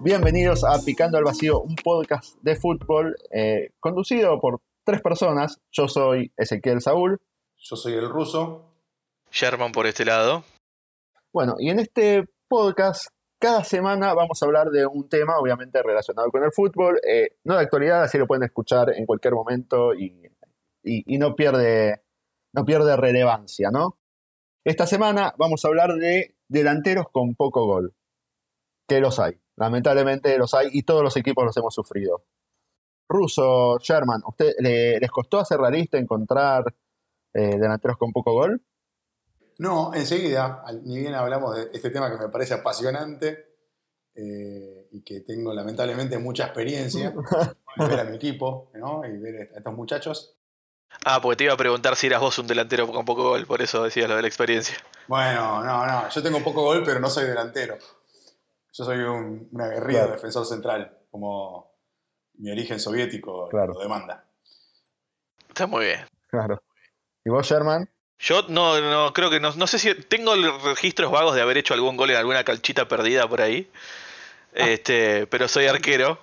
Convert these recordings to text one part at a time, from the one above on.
Bienvenidos a Picando al Vacío, un podcast de fútbol eh, conducido por tres personas. Yo soy Ezequiel Saúl. Yo soy el ruso. Sherman por este lado. Bueno, y en este podcast cada semana vamos a hablar de un tema obviamente relacionado con el fútbol, eh, no de actualidad, así lo pueden escuchar en cualquier momento y, y no, pierde, no pierde relevancia, ¿no? Esta semana vamos a hablar de delanteros con poco gol, que los hay, lamentablemente los hay y todos los equipos los hemos sufrido. Russo, Sherman, ¿usted, ¿les costó hacer la lista encontrar eh, delanteros con poco gol? No, enseguida, ni bien hablamos de este tema que me parece apasionante eh, y que tengo lamentablemente mucha experiencia, ver a mi equipo ¿no? y ver a estos muchachos. Ah, porque te iba a preguntar si eras vos un delantero con poco gol, por eso decías lo de la experiencia. Bueno, no, no, yo tengo poco gol, pero no soy delantero. Yo soy un, un aguerrido defensor central, como mi origen soviético lo demanda. Está muy bien. Claro. ¿Y vos, Sherman? Yo no, no creo que no, no sé si tengo registros vagos de haber hecho algún gol en alguna calchita perdida por ahí. Ah. Este, pero soy arquero.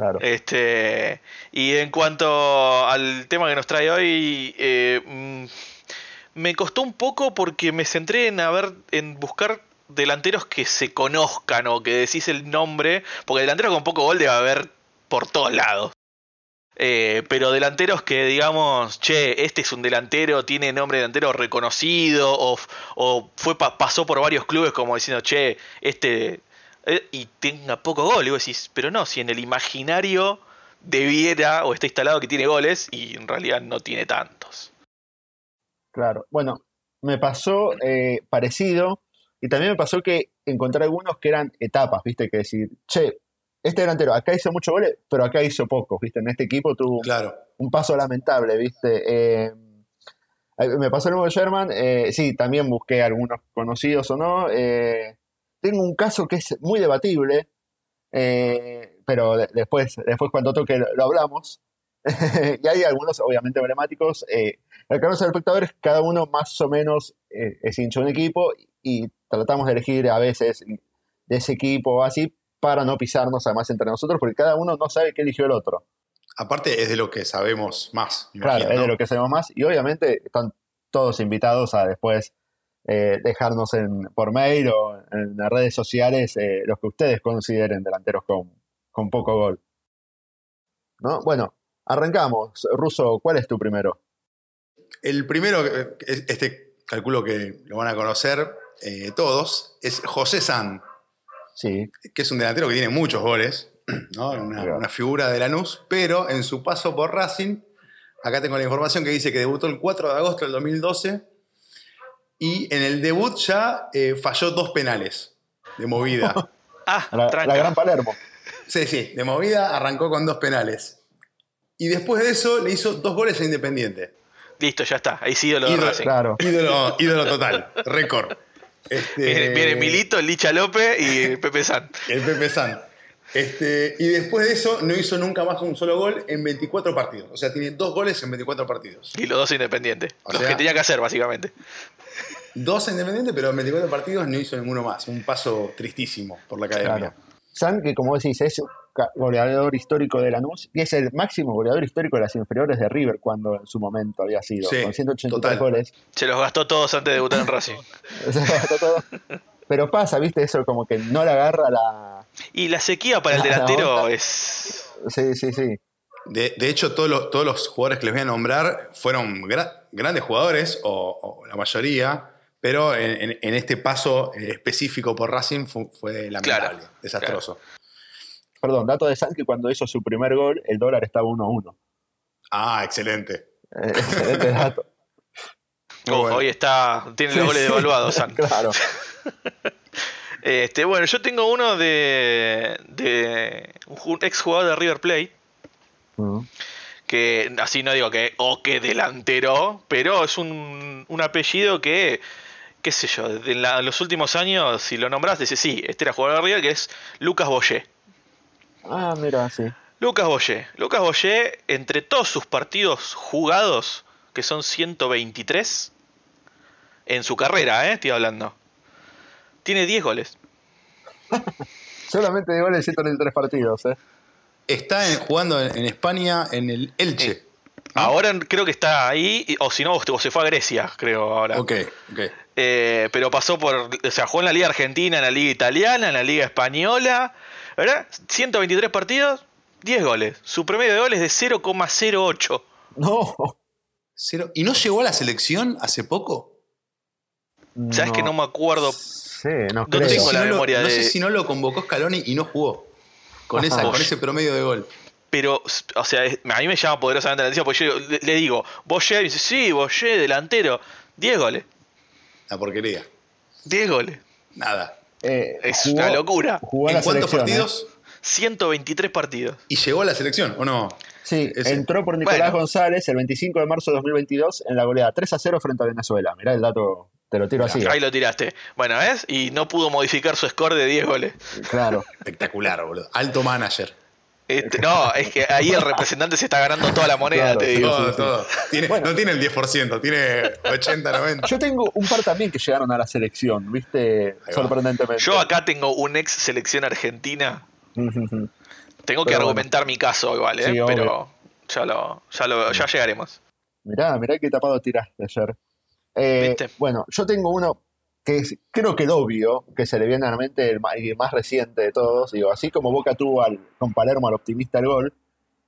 Claro. Este, y en cuanto al tema que nos trae hoy, eh, mm, me costó un poco porque me centré en ver, en buscar delanteros que se conozcan o que decís el nombre, porque delanteros con poco gol debe haber por todos lados. Eh, pero delanteros que digamos, che, este es un delantero, tiene nombre de delantero reconocido, o, fue pasó por varios clubes como diciendo, che, este. Eh, y tenga poco gol. Y vos decís, pero no, si en el imaginario debiera o está instalado que tiene goles, y en realidad no tiene tantos. Claro, bueno, me pasó eh, parecido, y también me pasó que encontré algunos que eran etapas, viste, que decir, che, este delantero acá hizo muchos goles, pero acá hizo pocos, ¿viste? En este equipo tuvo un paso lamentable, ¿viste? Eh, me pasó el nuevo Sherman, eh, sí, también busqué algunos conocidos o no. Eh, tengo un caso que es muy debatible, pero después, después cuando toque lo, hablamos. y hay algunos, obviamente, emblemáticos. el que los espectadores, cada uno más o menos es hincha de un equipo y tratamos de elegir a veces de ese equipo así, para no pisarnos además entre nosotros, porque cada uno no sabe qué eligió el otro. Aparte es de lo que sabemos más. Claro, es de lo que sabemos más y obviamente están todos invitados a después eh, dejarnos en, por mail o en las redes sociales eh, los que ustedes consideren delanteros con, con poco gol. ¿No? Bueno, arrancamos. Ruso, ¿cuál es tu primero? El primero, este calculo que lo van a conocer eh, todos, es José San que es un delantero que tiene muchos goles, una, figura de Lanús, pero en su paso por Racing, acá tengo la información que dice que debutó el 4 de agosto del 2012 y en el debut ya eh, falló dos penales de movida. ah, la, gran Palermo. Sí, sí, de movida arrancó con dos penales. Y después de eso le hizo dos goles a Independiente. Listo, ya está. Ahí sí ídolo, Racing. ídolo, ídolo total, récord. Este, viene, Milito, Licha López y Pepe San. el Pepe San. Este, y después de eso no hizo nunca más un solo gol en 24 partidos. O sea, tiene dos goles en 24 partidos. Y los dos independientes. Lo que tenía que hacer, básicamente. Dos independientes, pero en 24 partidos no hizo ninguno más. Un paso tristísimo por la academia. San, que como decís, es goleador histórico de Lanús y es el máximo goleador histórico de las inferiores de River cuando en su momento había sido, con 183 goles. Se los gastó todos antes de debutar en Racing. Se los gastó todos. Pero pasa, viste, eso como que no le agarra la... Y la sequía para el delantero es... Sí, sí, sí. De, hecho, todos los, todos los jugadores que les voy a nombrar fueron grandes jugadores, o, la mayoría, pero en, este paso específico por Racing fue, lamentable, desastroso. Perdón, dato de San que cuando hizo su primer gol, el dólar estaba 1-1. Ah, excelente. Eh, excelente dato. Hoy está, tiene los goles devaluados, San. Claro. este, bueno, yo tengo uno de, de un ex jugador de River Plate. Mm. Que así no digo que, o que delantero, pero es un, un apellido que, qué sé yo, en, los últimos años, si lo nombras, dice sí, este era jugador de River, que es Lucas Boyé. Ah, mira, sí. Lucas Boyé. Lucas Boyé, entre todos sus partidos jugados, que son 123, En su carrera, ¿eh? Estoy hablando. Tiene 10 goles. Solamente de goles en tres partidos, ¿eh? Está jugando en España en el Elche. Eh, ahora creo que está ahí, o si no, se fue a Grecia, creo ahora. Ok, ok. Eh, pero pasó por, o sea, jugó en la Liga Argentina, en la Liga Italiana, en la Liga Española, ¿verdad? 123 partidos, 10 goles. Su promedio de goles es de 0,08. No. Cero. ¿Y no llegó a la selección hace poco? ¿Sabes que no me acuerdo? Sí, no, no tengo la memoria No sé si no lo convocó Scaloni y no jugó. Con, esa, con ese promedio de gol. Pero, o sea, a mí me llama poderosamente la atención porque yo le, digo, Boye, dice, sí, Boye, delantero, 10 goles. La porquería. 10 goles. Nada. Eh, es una locura. ¿En cuántos partidos? 123 partidos. ¿Y llegó a la selección o no? Sí, entró por Nicolás González el 25 de marzo de 2022 en la goleada 3 a 0 frente a Venezuela. Mirá el dato, te lo tiro así. Ahí lo tiraste. Bueno, ¿ves? Y no pudo modificar su score de 10 goles. Claro. Espectacular, boludo. Alto manager. Este, no, es que ahí el representante se está ganando toda la moneda, te digo. Todo, todo. no tiene el 10%, tiene 80, 90. Yo tengo un par también que llegaron a la selección, ¿viste? Sorprendentemente. Yo acá tengo un ex selección argentina. tengo que argumentar mi caso igual, ¿eh? Pero ya, lo, ya, lo, ya llegaremos. Mirá, mirá qué tapado tiraste ayer. Eh, bueno, yo tengo uno que creo que el obvio, que se le viene a la mente el más, reciente de todos, digo, así como Boca tuvo al, con Palermo al optimista del gol,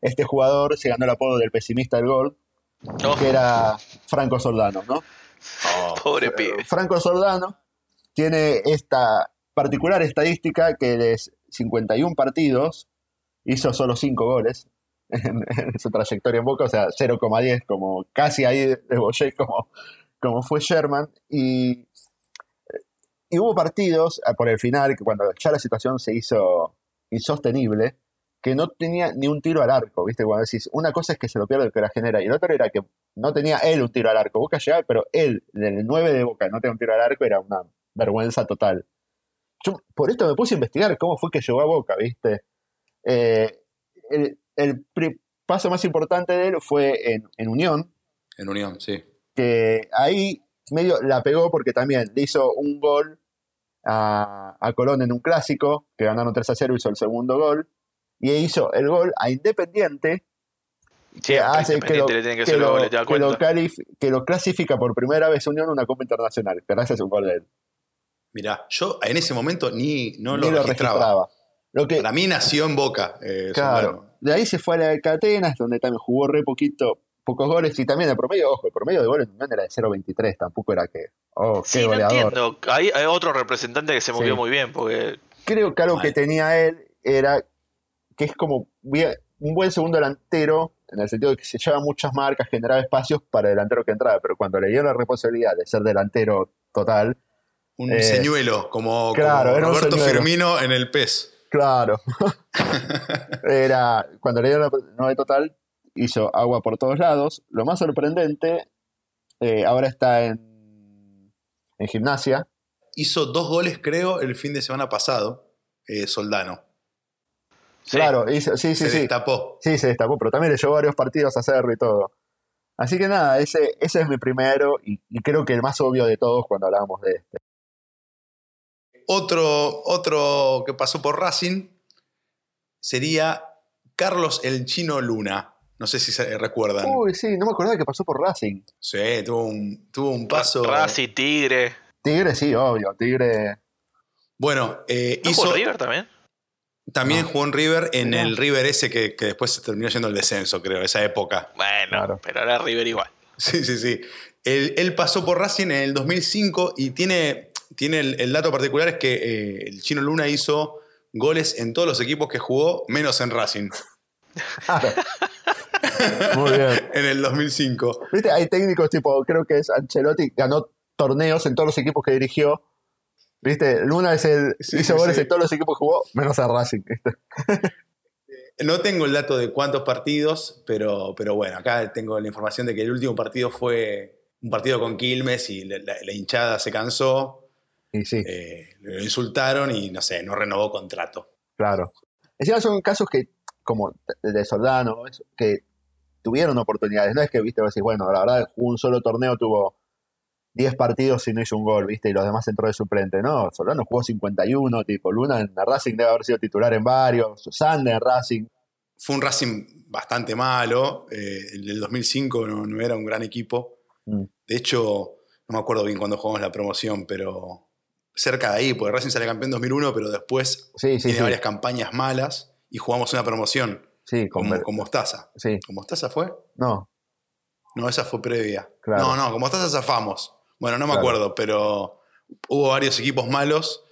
este jugador se ganó el apodo del pesimista del gol, que era Franco Soldano, ¿no? Oh, pobre pibe. Franco Soldano tiene esta particular estadística que de 51 partidos hizo solo 5 goles en, su trayectoria en Boca, o sea, 0,10, como casi ahí de Boyer como, como fue Sherman, y hubo partidos eh, por el final, que cuando ya la situación se hizo insostenible, que no tenía ni un tiro al arco, ¿viste? Cuando decís, una cosa es que se lo pierde el que la genera, y la otra era que no tenía él un tiro al arco. Boca llegaba, pero él, el 9 de Boca, no tenía un tiro al arco, era una vergüenza total. Yo por esto me puse a investigar cómo fue que llegó a Boca, ¿viste? Eh, el, paso más importante de él fue en Unión. En Unión, sí. Que ahí medio la pegó porque también le hizo un gol a, Colón en un clásico, que ganaron 3 a 0, hizo el segundo gol, y hizo el gol a Independiente, que hace que lo, que, lo, clasifica por primera vez Unión en una Copa Internacional, gracias a un gol de él. Mirá, yo en ese momento ni no lo, registraba. Lo que, Para mí nació en Boca. Eh, claro, de ahí se fue a la de Catenas, donde también jugó re poquito pocos goles y también el promedio, ojo, el promedio de goles en era de 0.23, tampoco era que, oh, qué goleador. entiendo, hay, otro representante que se movió muy bien, porque... Creo que algo que tenía él era que es como un buen segundo delantero, en el sentido de que se lleva muchas marcas, generaba espacios para el delantero que entraba, pero cuando le dio la responsabilidad de ser delantero total... Un eh, señuelo, como, Roberto Firmino en el PES. Claro. era, cuando le dio la responsabilidad total, hizo agua por todos lados. Lo más sorprendente, eh, ahora está en, en gimnasia. Hizo dos goles, creo, el fin de semana pasado, eh, Soldano. Claro, hizo, sí, sí, se sí. destapó. Sí, se destapó, pero también le llevó varios partidos a hacerlo y todo. Así que nada, ese, ese es mi primero y, creo que el más obvio de todos cuando hablábamos de este. Otro, otro que pasó por Racing sería Carlos el Chino Luna. No sé si se recuerdan. Uy, sí, no me acordaba que pasó por Racing. Sí, tuvo un, tuvo un paso. Racing, Tigre. Tigre, sí, obvio. Tigre. Bueno, eh, hizo. River también? También jugó en River, en el River ese que, después se terminó yendo el descenso, creo, esa época. Bueno, pero era River igual. Sí, sí, sí. Él, pasó por Racing en el 2005 y tiene, tiene el, dato particular es que eh, el Chino Luna hizo goles en todos los equipos que jugó, menos en Racing. Muy bien. en el 2005. ¿Viste? Hay técnicos tipo, creo que es Ancelotti, ganó torneos en todos los equipos que dirigió. ¿Viste? Luna es el, hizo goles en todos los equipos que jugó, menos a Racing. No tengo el dato de cuántos partidos, pero, pero bueno, acá tengo la información de que el último partido fue un partido con Quilmes y la, hinchada se cansó. Y sí. Eh, lo insultaron y no sé, no renovó contrato. Claro. Encima son casos que, como de Soldano, que tuvieron oportunidades. No es que, viste, decís, bueno, la verdad, un solo torneo tuvo 10 partidos y no hizo un gol, ¿viste? Y los demás entró de suplente. No, Solano jugó 51, tipo, Luna en Racing debe haber sido titular en varios, Sander en Racing. Fue un Racing bastante malo, eh, el del 2005 no, era un gran equipo. Mm. De hecho, no me acuerdo bien cuándo jugamos la promoción, pero cerca de ahí, porque Racing sale campeón en 2001, pero después tiene varias campañas malas y jugamos una promoción sí, con, con, Mostaza. Sí. ¿Con Mostaza fue? No. No, esa fue previa. No, no, con Mostaza zafamos. Bueno, no me acuerdo, pero hubo varios equipos malos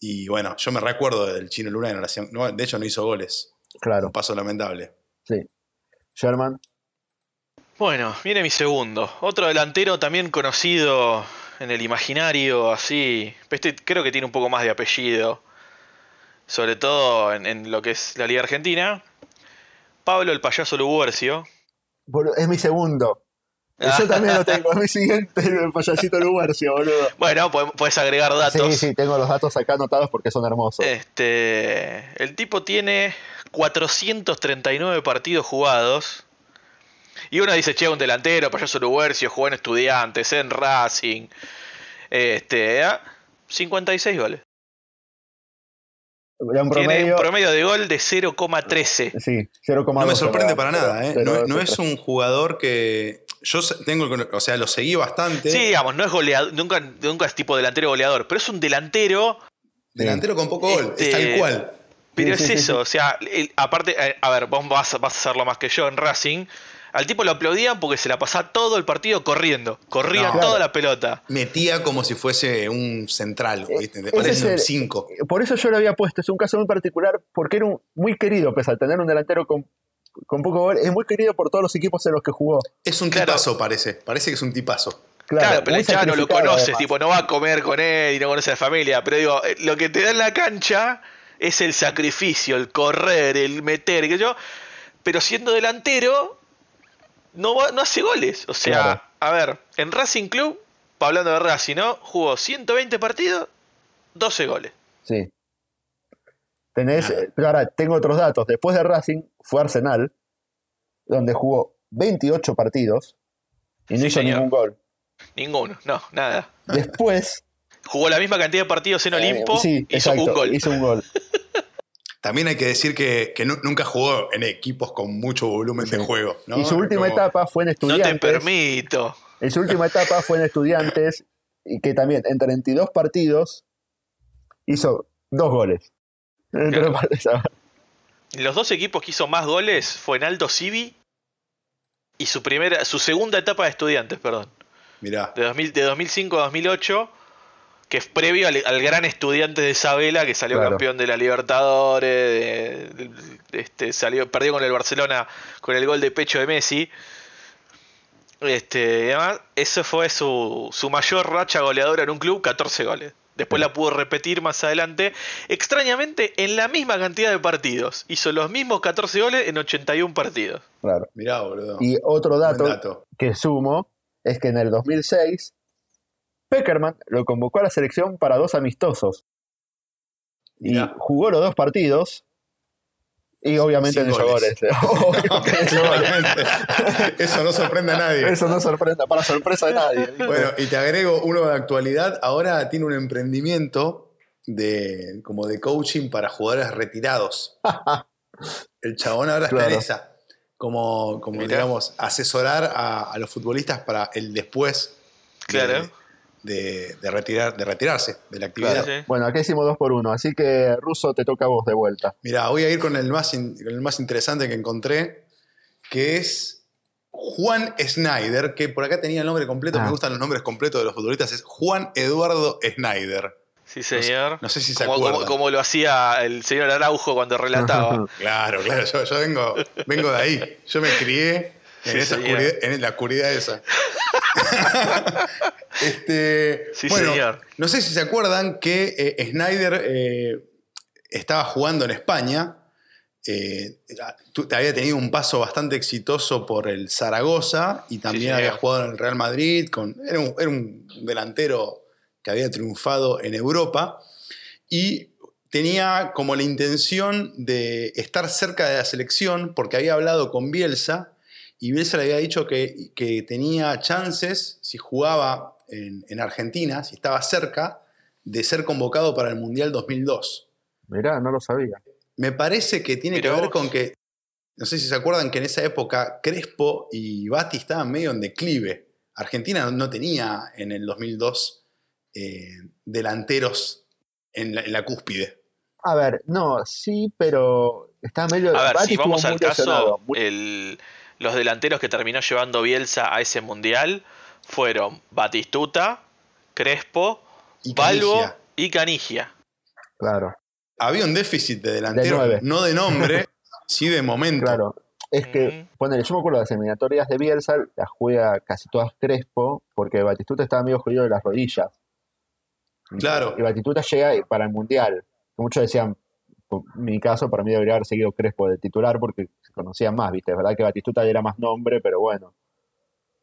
y bueno, yo me recuerdo del Chino Luna no, de hecho no hizo goles. Claro. Un paso lamentable. Sí. Sherman. Bueno, viene mi segundo. Otro delantero también conocido en el imaginario, así. Este creo que tiene un poco más de apellido. Sobre todo en, lo que es la Liga Argentina. Pablo el payaso Luguercio. Es mi segundo. Yo también lo tengo, es mi siguiente, el payasito Luguercio, boludo. Bueno, puedes agregar datos. Sí, sí, tengo los datos acá anotados porque son hermosos. Este, el tipo tiene 439 partidos jugados. Y uno dice, che, un delantero, payaso Luguercio, jugó en Estudiantes, en Racing. Este, 56 ¿eh? goles. Un promedio, Tiene un promedio de gol de 0,13. Sí, 0,2. No me sorprende para nada, ¿eh? no, es un jugador que. Yo tengo, o sea, lo seguí bastante. Sí, digamos, no es goleador, nunca, nunca es tipo delantero goleador, pero es un delantero. Delantero con poco gol, es tal este, cual. Pero es eso, o sea, aparte, eh, a ver, vos vas, vas a hacerlo más que yo en Racing. Al tipo lo aplaudían porque se la pasaba todo el partido corriendo. Corría toda la pelota. Metía como si fuese un central, eh, ¿viste? Parece un 5. Por eso yo lo había puesto. Es un caso muy particular porque era un, muy querido, pese a tener un delantero con, con poco gol. Es muy querido por todos los equipos en los que jugó. Es un tipazo, parece. Parece que es un tipazo. Claro, pero ya no lo conoces, tipo, no va a comer con él y no conoce a la familia. Pero digo, eh, lo que te da en la cancha es el sacrificio, el correr, el meter, que yo. Pero siendo delantero, no, no hace goles. O sea, a ver, en Racing Club, hablando de Racing, ¿no? Jugó 120 partidos, 12 goles. Sí. Tenés, pero ahora tengo otros datos. Después de Racing fue Arsenal, donde jugó 28 partidos y no hizo ningún gol. Ninguno, no, nada. Después. Jugó la misma cantidad de partidos en Olimpo y hizo un gol. Hizo un gol. También hay que decir que, nunca jugó en equipos con mucho volumen de juego. Y su última etapa fue en Estudiantes. No te permito. En su última etapa fue en Estudiantes, y que también en 32 partidos hizo dos goles. Los dos equipos que hizo más goles fue en Aldo Civi y su primera, su segunda etapa de Estudiantes, perdón. Mirá. De, de 2005 a 2008 que es previo al, gran estudiante de Isabela que salió campeón de la Libertadores, este, salió, perdió con el Barcelona con el gol de pecho de Messi. Este, además, eso fue su, mayor racha goleadora en un club, 14 goles. Después la pudo repetir más adelante. Extrañamente, en la misma cantidad de partidos. Hizo los mismos 14 goles en 81 partidos. Claro. Mirá, boludo. Y otro dato. que sumo es que en el 2006 Peckerman lo convocó a la selección para dos amistosos. Y jugó los dos partidos. Y obviamente no goles. Eso no sorprende a nadie. Eso no sorprende, para sorpresa de nadie. Bueno, y te agrego uno de actualidad. Ahora tiene un emprendimiento de, como de coaching para jugadores retirados. El chabón ahora está en esa. Como, como digamos, asesorar a, los futbolistas para el después. Claro de, retirar, de retirarse de la actividad. Bueno, acá hicimos dos por uno, así que Russo te toca a vos de vuelta. Mira, voy a ir con el más, el más interesante que encontré, que es Juan Snyder, que por acá tenía el nombre completo, me ah. gustan los nombres completos de los futbolistas, es Juan Eduardo Snyder. Sí, señor. No sé, si se como, Como, lo hacía el señor Araujo cuando relataba. claro, claro, yo, vengo, vengo de ahí. Yo me crié en, esa en la oscuridad esa. este, bueno, no sé si se acuerdan que eh, Snyder eh, estaba jugando en España. Eh, había tenido un paso bastante exitoso por el Zaragoza y también había jugado en el Real Madrid. Con, era, un, delantero que había triunfado en Europa y tenía como la intención de estar cerca de la selección porque había hablado con Bielsa y Bielsa le había dicho que, que tenía chances si jugaba en, Argentina, si estaba cerca de ser convocado para el Mundial 2002. Mirá, no lo sabía. Me parece que tiene que ver con que, no sé si se acuerdan que en esa época Crespo y Bati estaban medio en declive. Argentina no tenía en el 2002 eh, delanteros en la, cúspide. A ver, no, sí, pero está medio. A ver, si vamos al caso, los delanteros que terminó llevando Bielsa a ese mundial fueron Batistuta, Crespo, y Balbo y Canigia. Claro. Había un déficit de delanteros, no de nombre, sí de momento. Claro. Es que, ponele, yo me acuerdo de las eliminatorias de Bielsa, las juega casi todas Crespo, porque Batistuta estaba medio jodido de las rodillas. Claro. Y Batistuta llega para el Mundial. Muchos decían, en mi caso, para mí debería haber seguido Crespo de titular porque se conocían más, ¿viste? Es verdad que Batistuta era más nombre, pero bueno.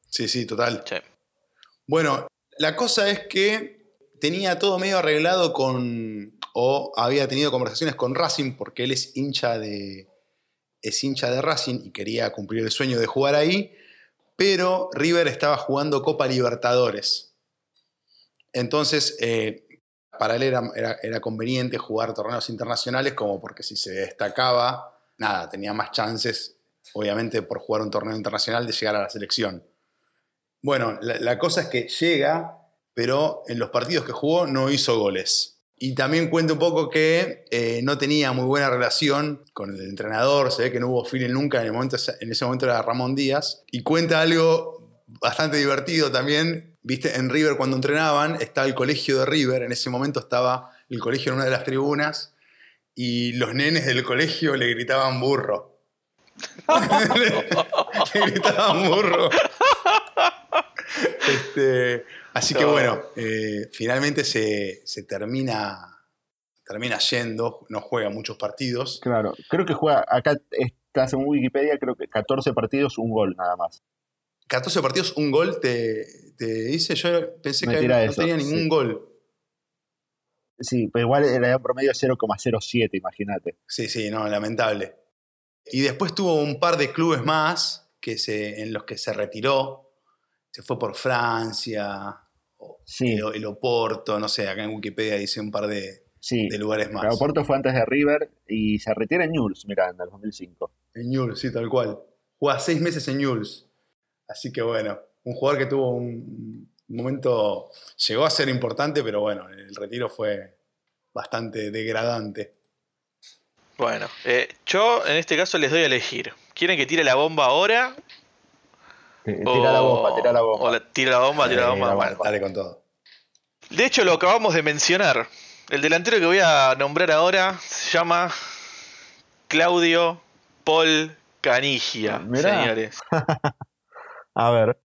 Sí, sí, total. Bueno, la cosa es que tenía todo medio arreglado con, o había tenido conversaciones con Racing porque él es hincha de, es hincha de Racing y quería cumplir el sueño de jugar ahí, pero River estaba jugando Copa Libertadores. Entonces, eh, para él era, conveniente jugar torneos internacionales como porque si se destacaba, nada, tenía más chances, obviamente por jugar un torneo internacional, de llegar a la selección. Bueno, la cosa es que llega, pero en los partidos que jugó no hizo goles. Y también cuenta un poco que eh, no tenía muy buena relación con el entrenador, se ve que no hubo feeling nunca, en, en ese momento era Ramón Díaz. Y cuenta algo bastante divertido también, viste, en River cuando entrenaban, estaba el colegio de River, en ese momento estaba el colegio en una de las tribunas, y los nenes del colegio le gritaban burro. le, gritaban burro. Este, Así que bueno, eh, finalmente se, termina, termina yendo, no juega muchos partidos. Claro, creo que juega, acá estás en Wikipedia, creo que 14 partidos, un gol nada más. 14 partidos, un gol, te, dice, yo pensé que no tenía ningún gol. Sí, pero igual era un promedio 0,07, imagínate. Sí, sí, no, lamentable. Y después tuvo un par de clubes más que se, en los que se retiró. Se fue por Francia, Sí. El, Oporto, no sé, acá en Wikipedia dice un par de, lugares más. El Oporto fue antes de River y se retira en Newell's, mirá, en el 2005. En Newell's, sí, tal cual. Juega seis meses en Newell's. Así que bueno, un jugador que tuvo un momento, llegó a ser importante, pero bueno, el retiro fue bastante degradante. Bueno, eh, yo en este caso les doy a elegir. ¿Quieren que tire la bomba ahora Tira la bomba, tira la bomba. tira la bomba, tira la bomba. dale con todo. De hecho, lo acabamos de mencionar. El delantero que voy a nombrar ahora se llama Claudio Paul Canigia, señores. a ver.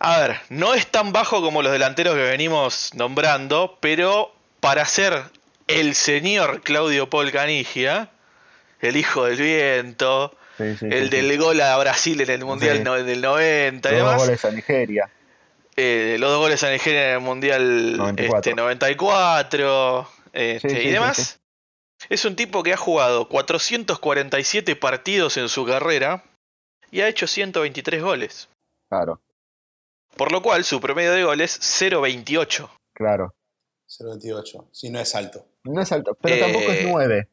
A ver, no es tan bajo como los delanteros que venimos nombrando, pero para ser el señor Claudio Paul Canigia, el hijo del viento, el del gol a Brasil en el Mundial del 90 y demás. Los goles a Nigeria. Eh, los dos goles a Nigeria en el Mundial 94, este, este, y demás. Es un tipo que ha jugado 447 partidos en su carrera y ha hecho 123 goles. Claro. Por lo cual su promedio de goles 0.28. Claro. 0.28. Sí, no es alto. No es alto, pero tampoco es 9. Eh,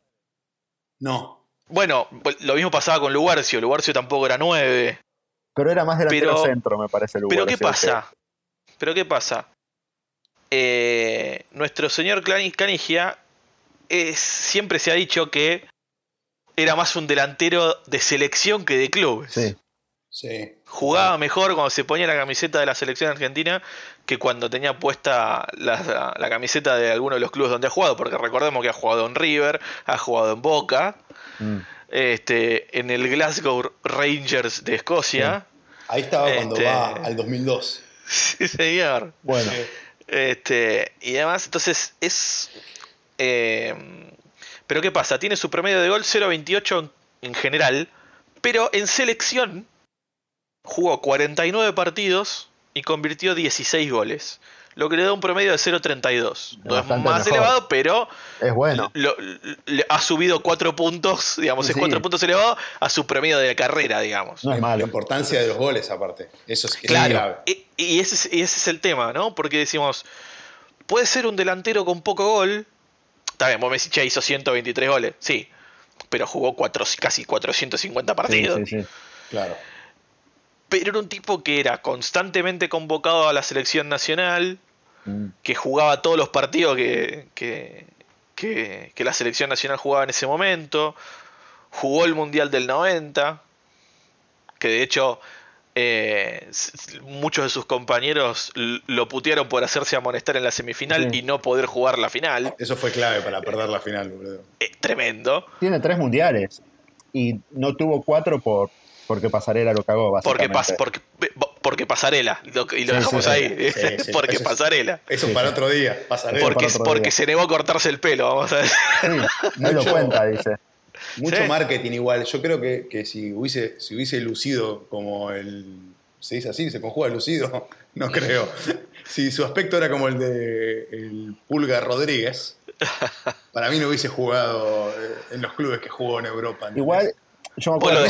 no. Bueno, lo mismo pasaba con Lugarcio. Lugarcio tampoco era 9. Pero era más delantero pero, centro, me parece, Lugarcio. Pero ¿qué pasa? Pero ¿qué pasa? Eh, nuestro señor Canigia es, siempre se ha dicho que era más un delantero de selección que de clubes. Sí. Sí. Jugaba mejor cuando se ponía la camiseta de la selección argentina que cuando tenía puesta la, la, camiseta de alguno de los clubes donde ha jugado, porque recordemos que ha jugado en River, ha jugado en Boca, Mm. Este, en el Glasgow Rangers de Escocia. Ahí estaba cuando este, va al 2002. Sí, señor. Bueno. Este, y además, entonces es. Eh, pero ¿qué pasa? Tiene su promedio de gol 0.28 en general, pero en selección jugó 49 partidos y convirtió 16 goles lo que le da un promedio de 0.32. No es más elevado, pero es bueno. ha subido 4 puntos, digamos, es 4 puntos elevado a su promedio de carrera, digamos. No es malo. La importancia de los goles, aparte. Eso es, claro, grave. y, ese es, y ese es el tema, ¿no? Porque decimos, puede ser un delantero con poco gol. Está bien, vos me decís, hizo 123 goles. Sí, pero jugó cuatro, casi 450 partidos. Sí, sí, Claro. Pero era un tipo que era constantemente convocado a la selección nacional, mm. que jugaba todos los partidos que, que, que, la selección nacional jugaba en ese momento. Jugó el Mundial del 90, que de hecho eh, muchos de sus compañeros lo putearon por hacerse amonestar en la semifinal y no poder jugar la final. Eso fue clave para perder la final, boludo. Eh, tremendo. Tiene tres mundiales y no tuvo cuatro por porque Pasarela lo cagó, Porque, porque, porque Pasarela, y lo dejamos ahí. porque Pasarela. Eso para otro día, Pasarela. Porque, porque se negó a cortarse el pelo, vamos a ver. no lo cuenta, dice. Mucho marketing igual. Yo creo que, si, hubiese, si hubiese lucido como el. ¿Se dice así? ¿Se conjuga lucido? No creo. Si su aspecto era como el de el Pulga Rodríguez, para mí no hubiese jugado eh, en los clubes que jugó en Europa. Igual, yo me acuerdo.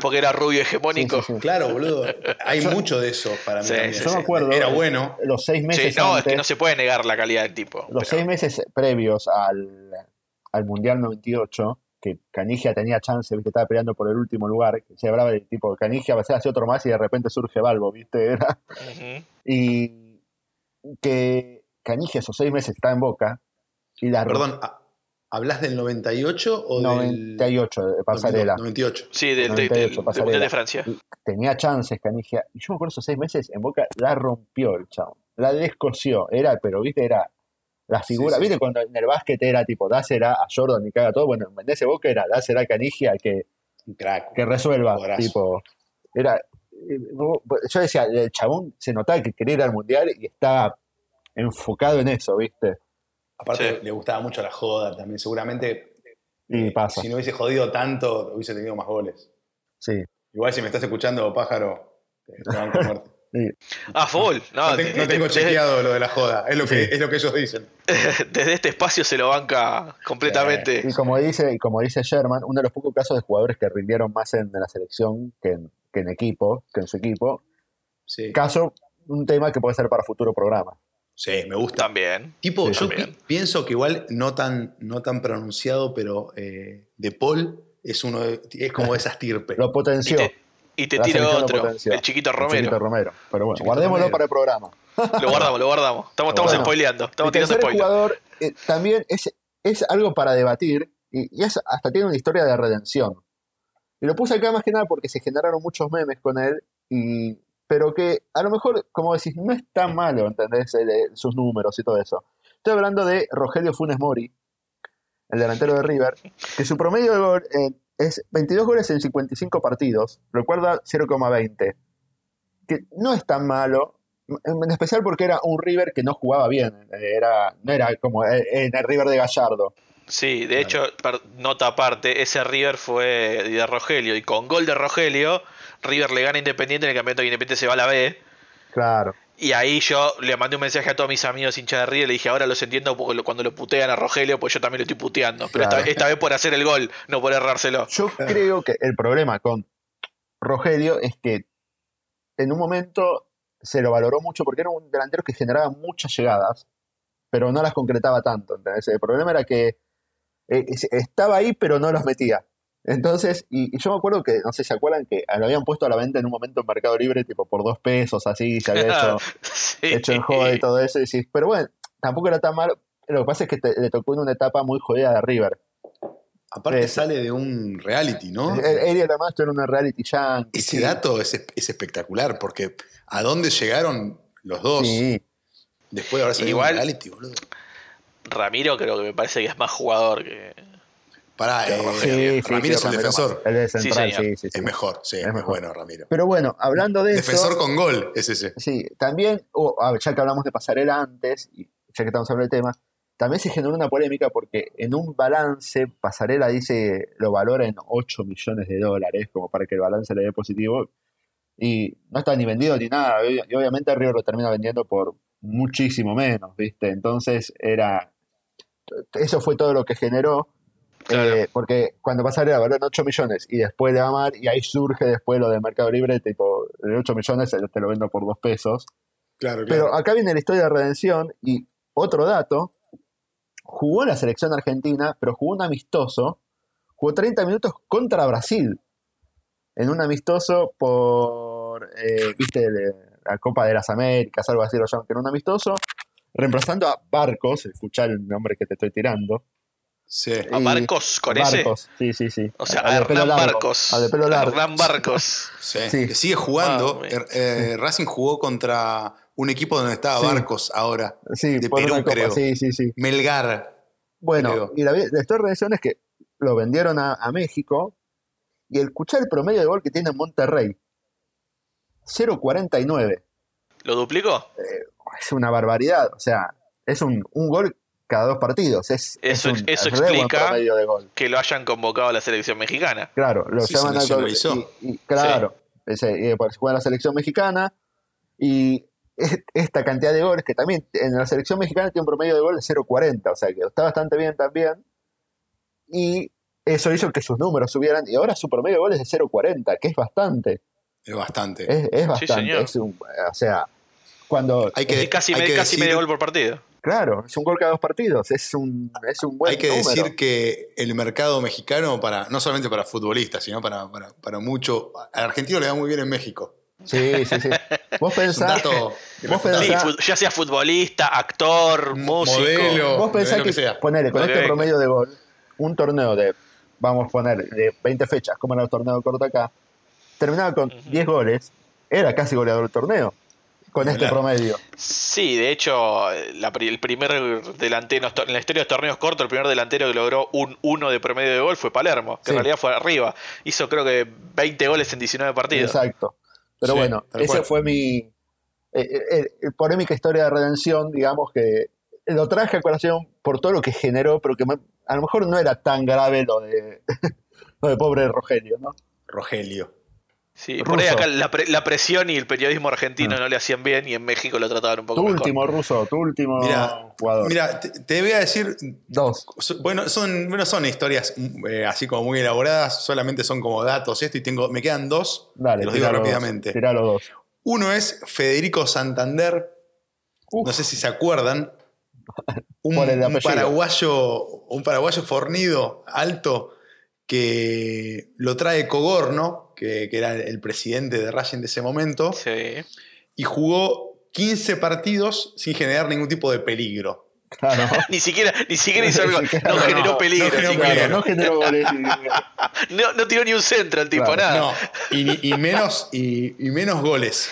porque, era rubio hegemónico. claro, boludo. Hay mucho de eso para mí. Yo me acuerdo. Era bueno. Los seis meses. no, es que no se puede negar la calidad del tipo. Los seis meses previos al, al Mundial 98, que Canigia tenía chance, ¿viste? estaba peleando por el último lugar, que se hablaba de tipo, Canigia va a ser así otro más y de repente surge Balbo, ¿viste? Era... Y que Canigia esos seis meses está en Boca. Y la Perdón, ¿hablas del 98 o 98, de Pasarela. 98. Sí, del 98, de, de, Francia. tenía chances Canigia. Y yo me acuerdo esos seis meses en Boca la rompió el chavo. La descosió. Era, pero viste, era la figura, ¿viste? Cuando en el básquet era tipo, dásela a Jordan y caga todo, bueno, en ese boca era dásela a Canigia que, que resuelva. Tipo, era, eh, yo decía, el chabón se notaba que quería ir al mundial y estaba enfocado en eso, ¿viste? Aparte, le gustaba mucho la joda también, seguramente. Y pasa. Si no hubiese jodido tanto, hubiese tenido más goles. Sí. Igual si me estás escuchando, pájaro, te van a muerte. Ah, full. No, tengo chequeado lo de la joda. Es lo, que, es lo que ellos dicen. Desde este espacio se lo banca completamente. Y como dice, como dice Sherman, uno de los pocos casos de jugadores que rindieron más en, la selección que en, equipo, que en su equipo. Caso, un tema que puede ser para futuro programa. Sí, me gusta. También. Tipo, yo pienso que igual no tan, no tan pronunciado, pero eh, De Paul es uno es como de esas tirpes. Lo potenció. Y te tiro otro, el chiquito Romero. El chiquito Romero. Pero bueno, guardémoslo para el programa. Lo guardamos, lo guardamos. Estamos, estamos spoileando. Estamos tirando spoiler. jugador eh, también es, es algo para debatir y, es, hasta tiene una historia de redención. Y lo puse acá más que nada porque se generaron muchos memes con él, y, pero que a lo mejor, como decís, no es tan malo, ¿entendés? sus números y todo eso. Estoy hablando de Rogelio Funes Mori, el delantero de River, que su promedio de gol en es 22 goles en 55 partidos, recuerda 0,20. Que no es tan malo, en especial porque era un River que no jugaba bien, era, no era como en el River de Gallardo. Sí, de hecho, nota aparte, ese River fue de Rogelio y con gol de Rogelio, River le gana Independiente en el campeonato de Independiente se va a la B. Claro. Y ahí yo le mandé un mensaje a todos mis amigos hinchas de River y le dije, ahora los entiendo porque cuando lo putean a Rogelio, pues yo también lo estoy puteando. Pero esta, vez por hacer el gol, no por errárselo. Yo creo que el problema con Rogelio es que en un momento se lo valoró mucho porque era un delantero que generaba muchas llegadas, pero no las concretaba tanto. El problema era que eh, estaba ahí, pero no las metía. Entonces, y, yo me acuerdo que, no sé si se acuerdan, que lo habían puesto a la venta en un momento en Mercado Libre, tipo por dos pesos, así, se había hecho, hecho en joda y todo eso. Y decís, pero bueno, tampoco era tan malo. Lo que pasa es que le tocó en una etapa muy jodida de River. Aparte sale de un reality, ¿no? Él era más en una reality yankee. Ese dato es, espectacular, porque ¿a dónde llegaron los dos? Después de haber salido Igual, un reality, boludo. Ramiro creo que me parece que es más jugador que, Pará, eh, Ramiro es el defensor. El de central, sí, sí, Es mejor, sí, es, mejor. bueno Ramiro. Pero bueno, hablando de Defensor con gol, es ese. Sí, también, ya que hablamos de pasarela antes, y ya que estamos hablando del tema, también se generó una polémica porque en un balance, Pasarela dice, lo valora en 8 millones de dólares, como para que el balance le dé positivo, y no está ni vendido ni nada, y obviamente Río lo termina vendiendo por muchísimo menos, ¿viste? Entonces era, eso fue todo lo que generó, Eh, porque cuando vas a a valen 8 millones y después de amar, y ahí surge después lo del Mercado Libre, tipo, de 8 millones te lo vendo por 2 pesos. Claro, Pero acá viene la historia de redención y otro dato, jugó en la selección argentina, pero jugó un amistoso, jugó 30 minutos contra Brasil, en un amistoso por, eh, viste, la Copa de las Américas, algo así lo llaman, que era un amistoso, reemplazando a Barcos, escuchar el nombre que te estoy tirando. Sí. A Barcos con Barcos, sí, sí, sí. O sea, a, Hernán Barcos. A de pelo largo. Hernán Barcos. sí. Que sigue jugando. Er, eh, Racing jugó contra un equipo donde estaba Barcos ahora. Sí, de Perú, creo. Sí, sí, sí. Melgar. Bueno, y la, la historia de es que lo vendieron a, México y el escuchar el promedio de gol que tiene en Monterrey. 0.49. ¿Lo duplicó? Eh, es una barbaridad. O sea, es un, un gol cada dos partidos. Es, eso eso explica que lo hayan convocado a la selección mexicana. Claro, lo llaman a y, Claro, ese, pues, juega la selección mexicana y esta cantidad de goles que también en la selección mexicana tiene un promedio de goles de 0.40, o sea que está bastante bien también. Y eso hizo que sus números subieran y ahora su promedio de goles es de 0.40, que es bastante. Es bastante. Es, bastante. o sea, cuando... Hay que, casi, casi medio gol por partido. Claro, es un gol cada dos partidos, es un, es un buen Hay que decir que el mercado mexicano, para no solamente para futbolistas, sino para, para, mucho. Al argentino le da muy bien en México. Sí, sí, sí. Vos pensás. vos ya sea futbolista, actor, músico. Modelo, vos pensás que, que ponele, con este promedio de gol, un torneo de, vamos a poner, de 20 fechas, como era el torneo de corta acá, terminaba con 10 goles, era casi goleador del torneo con este promedio. Sí, de hecho, el primer delantero en la historia de los torneos cortos, el primer delantero que logró un 1 de promedio de gol fue Palermo, que en realidad fue arriba. Hizo creo que 20 goles en 19 partidos. Exacto. Pero bueno, esa fue mi eh, eh, eh, polémica historia de redención, digamos que lo traje a colación por todo lo que generó, pero que a lo mejor no era tan grave lo de, lo de pobre Rogelio, ¿no? Rogelio. Sí, por ahí acá la, presión y el periodismo argentino ah. no le hacían bien y en México lo trataban un poco tu último, Ruso, tu último jugador. Mira, te, voy a decir. Dos. Bueno, son, bueno, son historias eh, así como muy elaboradas, solamente son como datos esto y tengo, me quedan dos. Dale, los digo rápidamente. los dos. Uno es Federico Santander. No sé si se acuerdan. Un, un, paraguayo, un paraguayo fornido, alto, que lo trae Cogorno, que, era el presidente de Racing de ese momento, y jugó 15 partidos sin generar ningún tipo de peligro. ni siquiera, ni siquiera hizo algo. No, generó peligro. No generó, goles. no, tiró ni un centro el tipo, nada. No, y, menos, y, menos goles.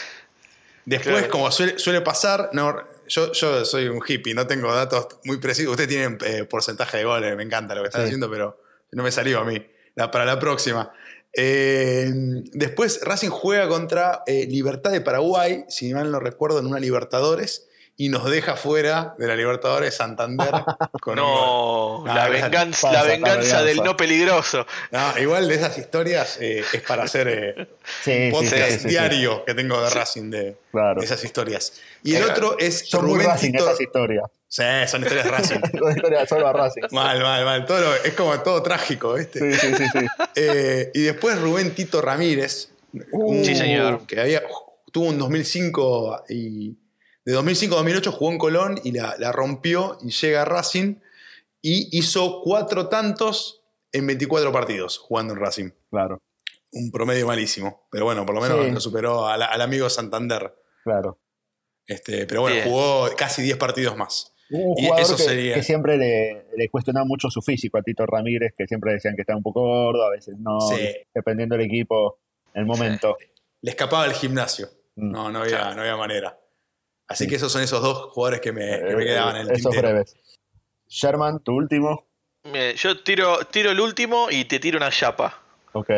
Después, como suele, pasar, no, yo, yo, soy un hippie, no tengo datos muy precisos. Ustedes tienen eh, porcentaje de goles, me encanta lo que están haciendo, pero no me salió a mí. para la próxima. Eh, después Racing juega contra eh, Libertad de Paraguay, si mal no recuerdo, en una Libertadores. Y nos deja fuera de la Libertadores Santander. Con no, la, venganza, la venganza del no peligroso. igual de esas historias eh, es para hacer un podcast diario que tengo de Racing de, esas historias. Y el otro es Son Rubén Racing esas historias. Sí, son historias Racing. son historias solo Racing. Mal, mal, mal. Todo es como todo trágico, ¿viste? Sí, sí, sí. sí. Eh, y después Rubén Tito Ramírez. sí, señor. Que había, tuvo un 2005 y. De 2005 a 2008 jugó en Colón y la, rompió y llega a Racing y hizo cuatro tantos en 24 partidos jugando en Racing. Claro. Un promedio malísimo. Pero bueno, por lo menos lo superó al, amigo Santander. Claro. Este, pero bueno, jugó casi 10 partidos más. Un jugador que, siempre le, le, cuestionaba mucho su físico a Tito Ramírez, que siempre decían que estaba un poco gordo, a veces no, dependiendo del equipo, el momento. Le escapaba el gimnasio, mm. no, no, había, no había manera. Así que esos son esos dos jugadores que me, que me quedaban en el Esos breves. Sherman, tu último. yo tiro, tiro el último y te tiro una chapa. Ok.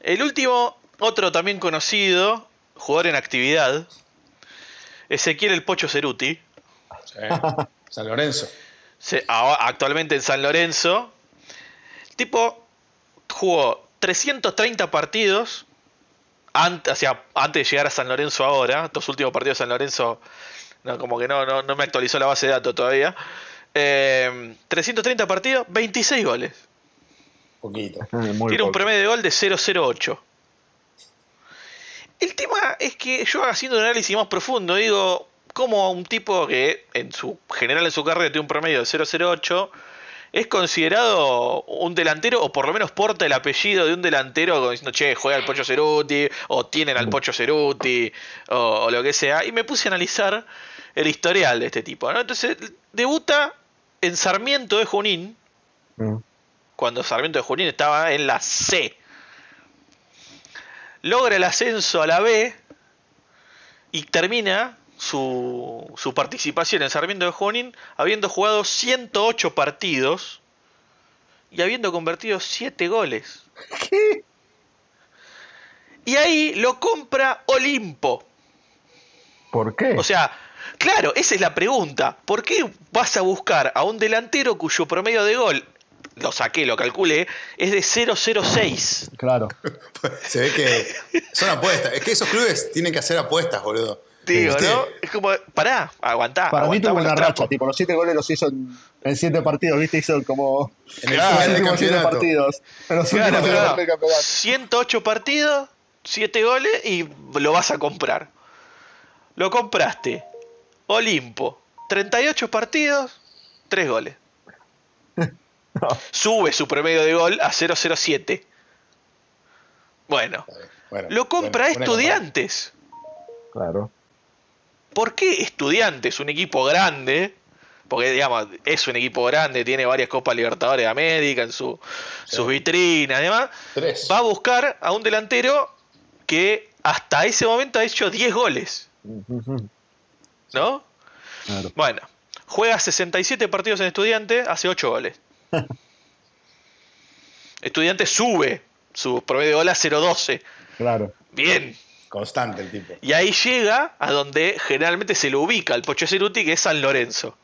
El último, otro también conocido, jugador en actividad, Ezequiel el Pocho Ceruti. Sí. San Lorenzo. actualmente en San Lorenzo. tipo jugó 330 partidos antes, antes de llegar a San Lorenzo ahora. Estos últimos partidos de San Lorenzo, como que no, no, me actualizó la base de datos todavía. 330 eh, partidos, 26 goles. Poquito. Tiene un promedio de gol de 0.08. El tema es que yo haciendo un análisis más profundo digo, como un tipo que en su general en su carrera tiene un promedio de 0.08 es considerado un delantero, o por lo menos porta el apellido de un delantero, como diciendo, che, juega al Pocho Ceruti, o tienen al Pocho Ceruti, o, lo que sea. Y me puse a analizar el historial de este tipo. ¿no? Entonces, debuta en Sarmiento de Junín, mm. cuando Sarmiento de Junín estaba en la C. Logra el ascenso a la B y termina su, su participación en Sarmiento de Junín habiendo jugado 108 partidos y habiendo convertido 7 goles. ¿Qué? Y ahí lo compra Olimpo. ¿Por qué? O sea, claro, esa es la pregunta. ¿Por qué vas a buscar a un delantero cuyo promedio de gol, lo saqué, lo calculé, es de 0,06? Claro. Se ve que son apuestas. Es que esos clubes tienen que hacer apuestas, boludo. Digo, ¿no? Es como, pará, aguantá. Para mí tuvo una racha, tipo, los siete goles los hizo en, en siete partidos, ¿viste? Hizo como. En el final del campeonato. partidos. En los claro, claro. 108 partidos, 7 goles y lo vas a comprar. Lo compraste. Olimpo, 38 partidos, 3 goles. Sube su promedio de gol a 007. Bueno, bueno lo compra Estudiantes. Claro. ¿Por qué Estudiantes, un equipo grande, porque digamos, es un equipo grande, tiene varias Copas Libertadores de América en su, sus vitrinas y demás, va a buscar a un delantero que hasta ese momento ha hecho 10 goles. ¿No? Bueno, juega 67 partidos en Estudiante, hace 8 goles. Estudiante sube su promedio de gol a 0-12. Claro. Bien, Constante el tipo. Y ahí llega a donde generalmente se lo ubica el Pocho Ceruti, que es San Lorenzo.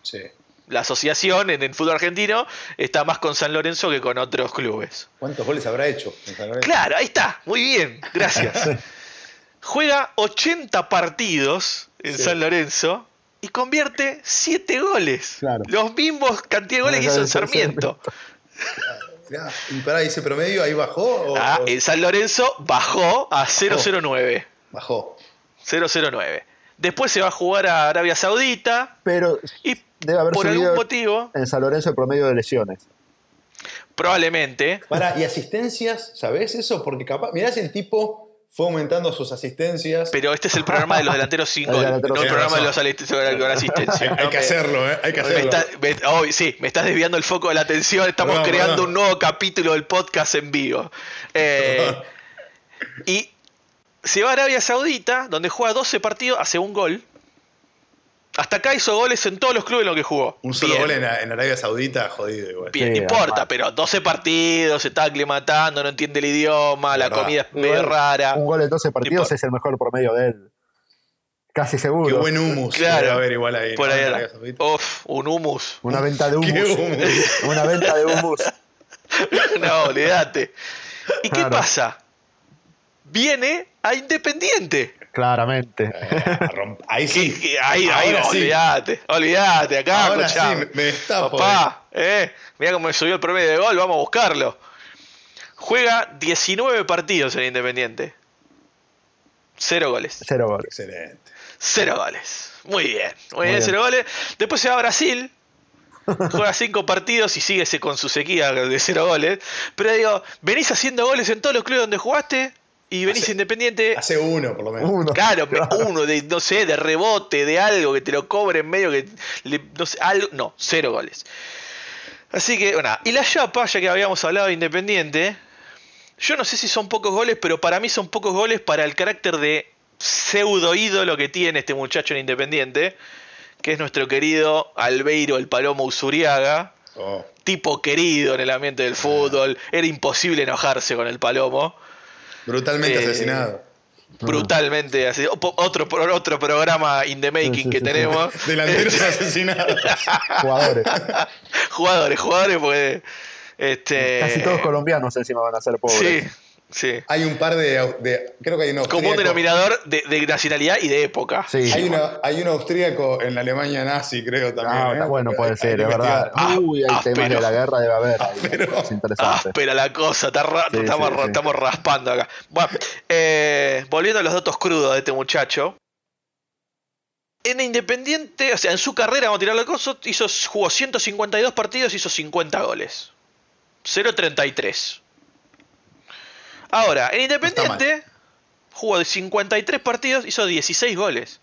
Sí. La asociación en el fútbol argentino está más con San Lorenzo que con otros clubes. ¿Cuántos goles habrá hecho? Claro, ahí está. Muy bien, gracias. Juega 80 partidos en San Lorenzo y convierte 7 goles. Claro. Los mismos cantidad de goles que hizo en Sarmiento. y para ese promedio ahí bajó. ah, en San Lorenzo bajó a 009. Bajó. 009. Después se va a jugar a Arabia Saudita. Pero y debe haber por algún motivo. En San Lorenzo el promedio de lesiones. Probablemente. Para, ¿y asistencias? ¿Sabes eso? Porque capaz. Mirá si el tipo fue aumentando sus asistencias. Pero este es el programa de los delanteros sin gol, no el programa de los con asistencia. Hay, que hacerlo, ¿eh? Hay que hacerlo. sí, me estás desviando el foco de la atención. Estamos creando un nuevo capítulo del podcast en vivo. Eh, y se va a Arabia Saudita, donde juega 12 partidos, hace un gol. Hasta acá hizo goles en todos los clubes en los que jugó. Un solo gol en, Arabia Saudita, jodido igual. Bien, no importa, pero 12 partidos, se está aclimatando, no entiende el idioma, la comida es medio rara. Un gol en 12 partidos es el mejor promedio de él. Casi seguro. Qué buen humus. Claro. A ver, igual ahí. Por ahí Uf, un humus. Una venta de humus. Una venta de humus. no, olvídate. ¿Y qué pasa? Viene a Independiente. Claramente. Eh, ahí sí. ahí, ahí, olvídate, olvídate, acá, Ahora sí, me está Papá, eh, mira cómo me subió el promedio de gol, vamos a buscarlo. Juega 19 partidos en Independiente. Cero goles. Cero goles. Excelente. Cero goles. Muy bien, muy, bien, cero goles. Después se va a Brasil. Juega cinco partidos y sigue con su sequía de cero goles. Pero digo, venís haciendo goles en todos los clubes donde jugaste y venís independiente. Hace uno, por lo menos. Claro, uno de, no sé, de rebote, de algo que te lo cobre en medio, que no sé, algo, no, cero goles. Así que, bueno, y la Chapa, ya que habíamos hablado de Independiente, yo no sé si son pocos goles, pero para mí son pocos goles para el carácter de pseudo ídolo que tiene este muchacho en Independiente, que es nuestro querido Albeiro el Palomo Usuriaga. Oh. Tipo querido en el ambiente del fútbol, era imposible enojarse con el Palomo. Brutalmente eh, asesinado. Brutalmente asesinado. Otro, otro programa in the making que tenemos. Delanteros este, asesinados. jugadores. jugadores, jugadores, porque. Este... Casi todos colombianos encima van a ser pobres. Sí. Sí. Hay un par de, creo que hay un Como un denominador de, nacionalidad y de época. Sí. Hay, una, hay un austríaco en la Alemania nazi, creo también. Ah, ¿eh? bueno, puede ser, es verdad. Ah, Uy, hay temas de la guerra, debe haber. pero, es interesante. Pero la cosa, estamos, estamos, raspando acá. Bueno, eh, volviendo a los datos crudos de este muchacho. En Independiente, o sea, en su carrera, vamos a tirar la cosa, hizo, jugó 152 partidos, hizo 50 goles. 0.33. Ahora, en Independiente jugó de 53 partidos, hizo 16 goles.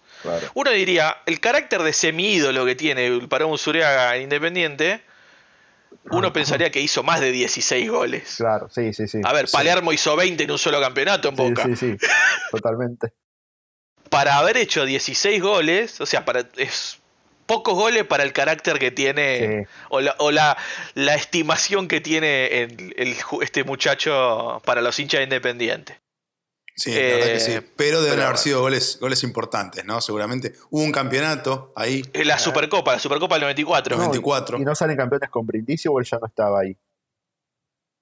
Uno diría, el carácter de semi-ídolo que tiene para un Zuriaga Independiente, uno pensaría que hizo más de 16 goles. Claro, sí, sí, sí. A ver, Palermo hizo 20 en un solo campeonato en Boca. Sí, sí, sí, totalmente. para haber hecho 16 goles, o sea, para, es pocos goles para el carácter que tiene o, la, la, estimación que tiene el, este muchacho para los hinchas independientes. Sí, la verdad que sí. Eh, pero deben haber sido goles, goles importantes, ¿no? Seguramente. Hubo un campeonato ahí. La Supercopa, la Supercopa del 94. 94. ¿Y no salen campeones con Brindisi o él ya no estaba ahí?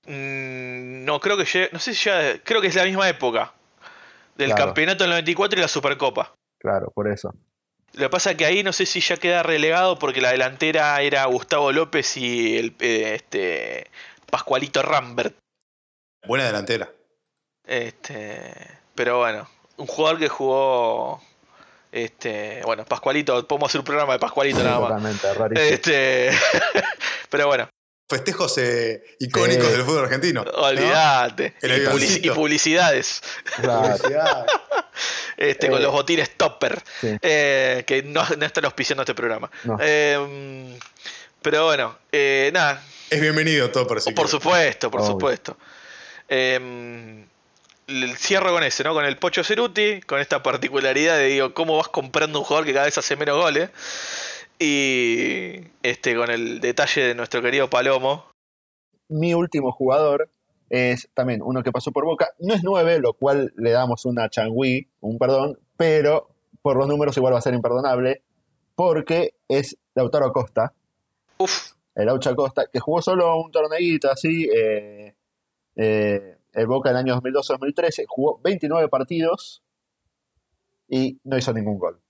Mm, no, creo que ya, no sé si ya, creo que es la misma época. Del campeonato del 94 y la Supercopa. Claro, por eso. Lo que pasa es que ahí no sé si ya queda relegado porque la delantera era Gustavo López y el eh, este Pascualito Rambert. Buena delantera. Este, pero bueno, un jugador que jugó este, bueno, Pascualito, podemos hacer un programa de Pascualito nada más. Este, pero bueno. Festejos eh, icónicos del fútbol argentino. Olvídate. Y, publicidades. Este, con eh, los botines topper. Eh, que no, no, están auspiciando este programa. Em, pero bueno, nada. Es bienvenido Topper. por supuesto, por supuesto. Eh, cierro con ese, ¿no? Con el Pocho Ceruti, con esta particularidad de, digo, cómo vas comprando un jugador que cada vez hace menos goles. Y este con el detalle de nuestro querido Palomo. Mi último jugador es también uno que pasó por Boca. No es 9, lo cual le damos una changui, un perdón, pero por los números igual va a ser imperdonable, porque es Lautaro Acosta. Uf. El Aucha Acosta, que jugó solo un torneito así. Eh, eh, el Boca en el año 2012-2013 jugó 29 partidos y no hizo ningún gol.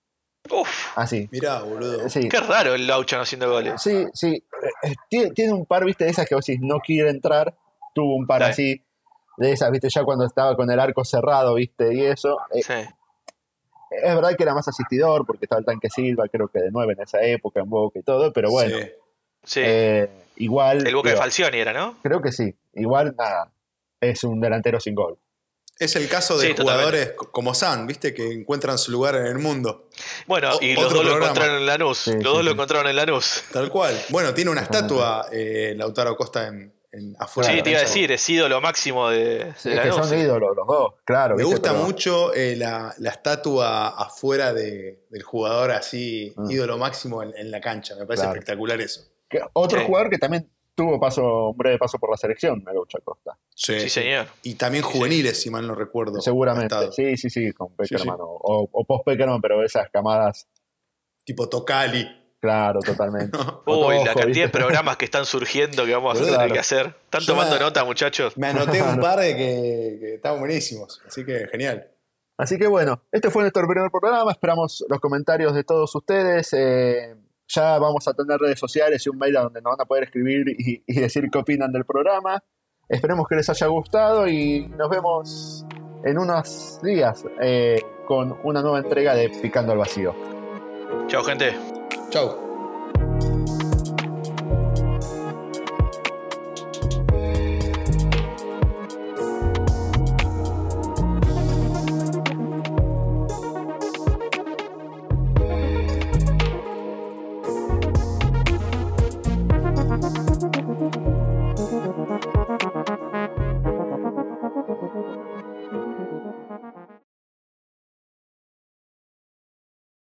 Uf. Así. Mirá, boludo. Qué raro el Laucha no haciendo goles. Sí, sí. Eh, eh, tiene, un par, viste, de esas que vos decís, no quiere entrar. Tuvo un par así, de esas, viste, ya cuando estaba con el arco cerrado, viste, y eso. Eh, sí. Es verdad que era más asistidor, porque estaba el tanque Silva, creo que de 9 en esa época, en Boca y todo, pero bueno. Sí. igual. El Boca de Falcioni era, ¿no? Creo que sí. Igual, nada es un delantero sin gol. Es el caso de jugadores como San, ¿viste? Que encuentran su lugar en el mundo. Bueno, y los dos lo encontraron en Lanús. los dos lo encontraron en Lanús. Tal cual. Bueno, tiene una estatua eh, Lautaro Costa en, afuera. Sí, te iba a decir, es ídolo máximo de, de que son ídolos los dos, claro. Me gusta mucho eh, la, estatua afuera de, del jugador así, mm. ídolo máximo en, la cancha. Me parece espectacular eso. otro jugador que también tuvo paso, un breve paso por la selección, Melucha Costa. Sí, señor. Y también juveniles, si mal no recuerdo. Seguramente, sí, sí, sí, con Peckerman o, o post-Peckerman, pero esas camadas. Tipo Tocali. Claro, totalmente. Uy, la cantidad de programas que están surgiendo que vamos a tener que hacer. ¿Están tomando nota, muchachos? Me anoté un par de que, que estaban buenísimos, así que genial. Así que bueno, este fue nuestro primer programa. Esperamos los comentarios de todos ustedes. Eh, ya vamos a tener redes sociales y un mail a donde nos van a poder escribir y, decir qué opinan del programa. Esperemos que les haya gustado y nos vemos en unos días eh, con una nueva entrega de Picando al Vacío. Chao, gente. Chao.